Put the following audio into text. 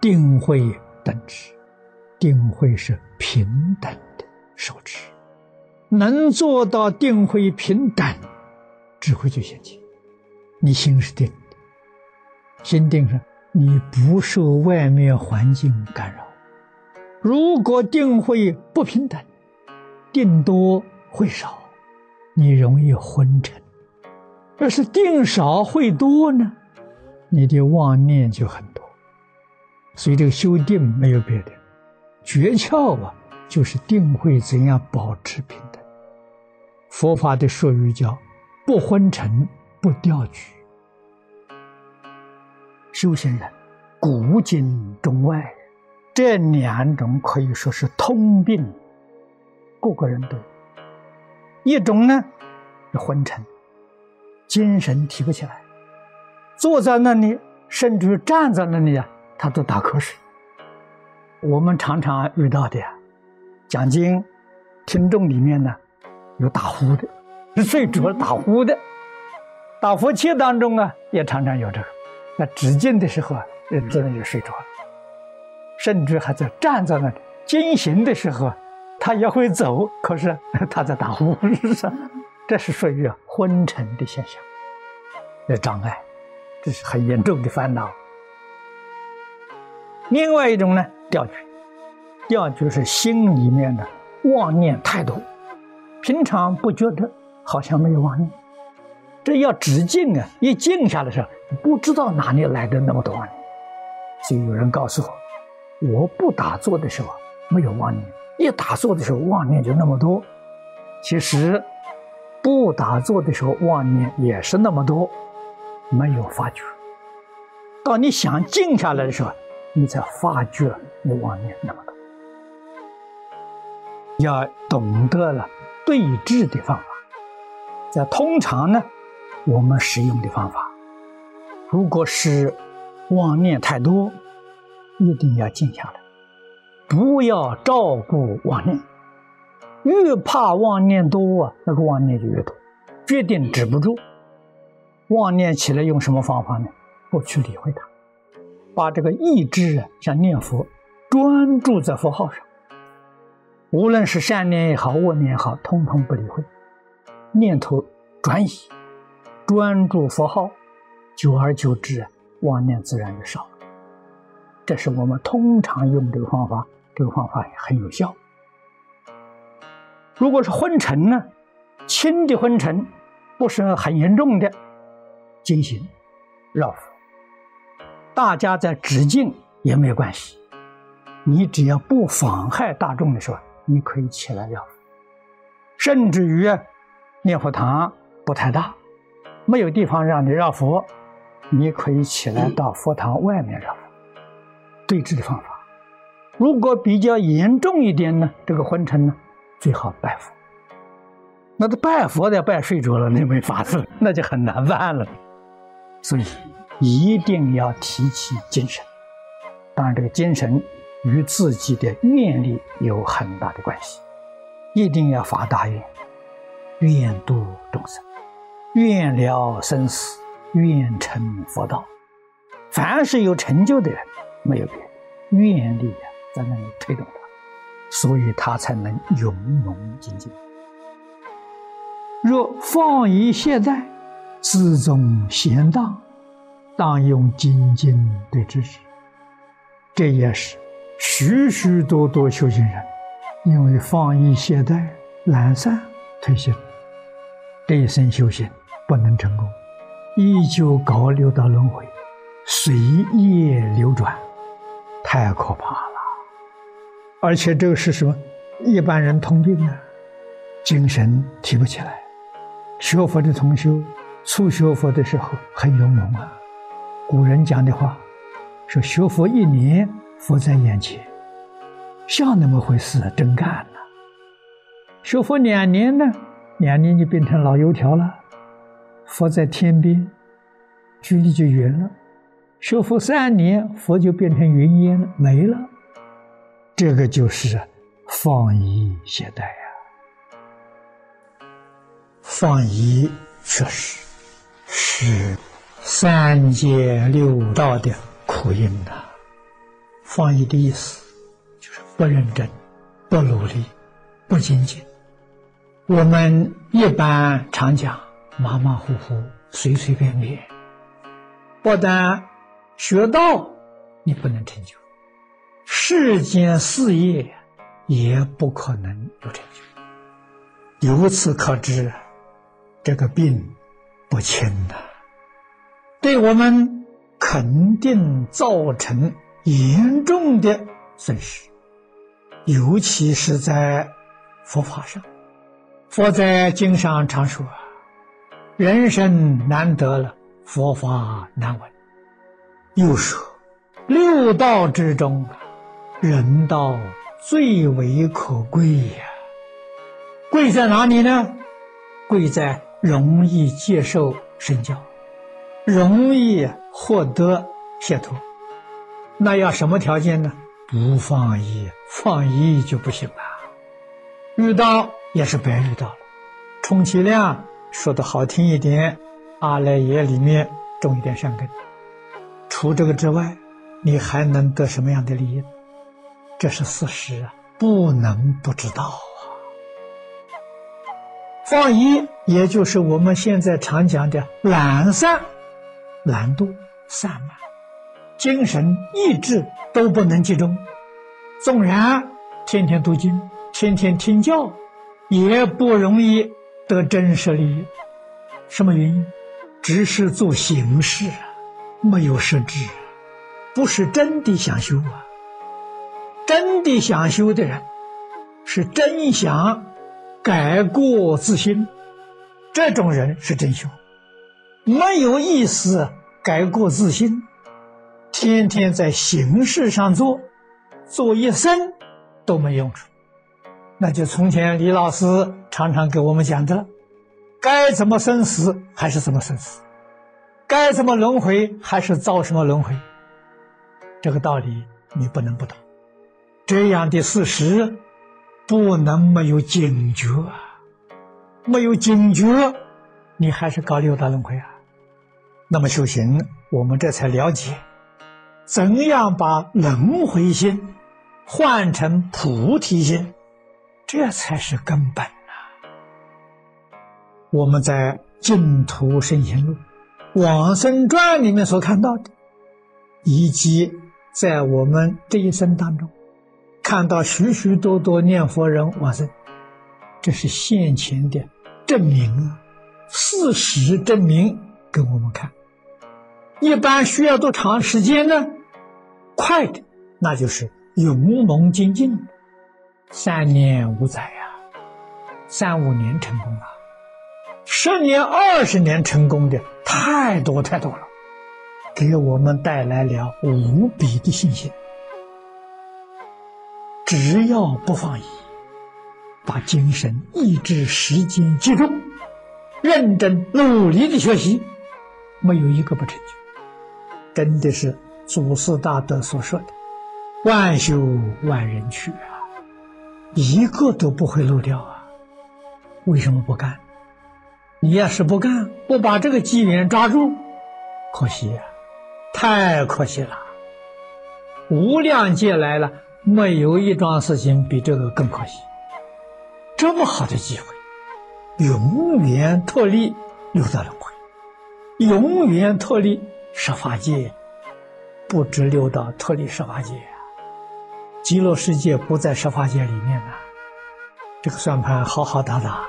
定慧等持，定慧是平等的受持，能做到定慧平等，智慧就现前。你心是定的，心定上，你不受外面环境干扰。如果定慧不平等，定多会少，你容易昏沉；要是定少会多呢，你的妄念就很多。所以这个修定没有别的诀窍啊，就是定慧怎样保持平等。佛法的术语叫不昏沉。不掉举，修行人古今中外这两种可以说是通病，个个人都有。一种呢是昏沉，精神提不起来，坐在那里甚至于站在那里啊，他都打瞌睡。我们常常遇到的呀，讲经听众里面呢有打呼的，是睡着了打呼的。打佛七当中啊，也常常有这个。那止境的时候啊，人真的就睡着了，甚至还在站在那里。进行的时候，他也会走，可是他在打呼，是这是属于昏沉的现象，的障碍，这是很严重的烦恼。另外一种呢，掉举，掉举是心里面的妄念太多，平常不觉得好像没有妄念。这要止静啊！一静下来的时候，不知道哪里来的那么多妄念。所以有人告诉我，我不打坐的时候没有妄念，一打坐的时候妄念就那么多。其实不打坐的时候妄念也是那么多，没有发觉。到你想静下来的时候，你才发觉你妄念那么多。要懂得了对治的方法，在通常呢。我们使用的方法，如果是妄念太多，一定要静下来，不要照顾妄念。越怕妄念多啊，那个妄念就越多，决定止不住。妄念起来用什么方法呢？不去理会它，把这个意志啊，像念佛，专注在佛号上，无论是善念也好，恶念也好，通通不理会，念头转移。专注佛号，久而久之，妄念自然就少了。这是我们通常用这个方法，这个方法也很有效。如果是昏沉呢，轻的昏沉，不是很严重的，进行绕佛。大家在致敬也没有关系，你只要不妨害大众的时候，你可以起来绕。甚至于念佛堂不太大。没有地方让你绕佛，你可以起来到佛堂外面绕。对治的方法，如果比较严重一点呢，这个昏沉呢，最好拜佛。那这拜佛的拜睡着了，那没法子，那就很难办了。所以一定要提起精神。当然，这个精神与自己的愿力有很大的关系，一定要发大愿，愿度众生。愿了生死，愿成佛道。凡是有成就的人，没有别的愿力啊，在那里推动他，所以他才能勇猛精进。若放逸懈怠，自宗闲荡，当用精进对治之。这也是许许多多修行人因为放逸懈怠、懒散、退心，这一生修行。不能成功，依旧搞六道轮回，随业流转，太可怕了。而且这个是什么？一般人通病啊，精神提不起来。学佛的同修，初学佛的时候很勇猛啊。古人讲的话说：“学佛一年，佛在眼前，像那么回事，真干了。”学佛两年呢，两年就变成老油条了。佛在天边，距离就远了；学佛三年，佛就变成云烟了，没了。这个就是放逸懈怠呀！放逸确实是三界六道的苦因呐。翻译的意思就是不认真、不努力、不精进。我们一般常讲马马虎虎、随随便便，不但学道你不能成就，世间事业也不可能有成就。由此可知，这个病不轻呐，对我们肯定造成。严重的损失，尤其是在佛法上。佛在经上常说：“人生难得了，佛法难闻。”又说：“六道之中，人道最为可贵呀。贵在哪里呢？贵在容易接受身教，容易获得解脱。”那要什么条件呢？不放逸，放逸就不行了。遇到也是白遇到了，充其量说的好听一点，阿赖耶里面种一点善根。除这个之外，你还能得什么样的利益？这是事实啊，不能不知道啊。放逸，也就是我们现在常讲的懒散、懒惰、散漫。精神意志都不能集中，纵然天天读经、天天听教，也不容易得真实利益。什么原因？只是做形式，没有实质，不是真的想修啊！真的想修的人，是真想改过自新，这种人是真修，没有意思改过自新。天天在形式上做，做一生都没用处。那就从前李老师常常给我们讲的了，该怎么生死还是怎么生死，该怎么轮回还是造什么轮回。这个道理你不能不懂，这样的事实不能没有警觉啊！没有警觉，你还是搞六道轮回啊？那么修行，我们这才了解。怎样把轮回心换成菩提心，这才是根本呐！我们在《净土圣贤录》《往生传》里面所看到的，以及在我们这一生当中看到许许多多念佛人往生，这是现前的证明啊，事实证明给我们看。一般需要多长时间呢？快的，那就是勇猛精进，三年五载呀，三五年成功了，十年、二十年成功的太多太多了，给我们带来了无比的信心。只要不放逸，把精神、意志、时间集中，认真努力的学习，没有一个不成就，真的是。祖师大德所说的“万修万人去”啊，一个都不会漏掉啊！为什么不干？你要是不干，不把这个机缘抓住，可惜呀，太可惜了！无量劫来了，没有一桩事情比这个更可惜。这么好的机会，永远脱离六道轮回，永远脱离十法界。不止六道脱离十法界，极乐世界不在十法界里面呢，这个算盘好好打打。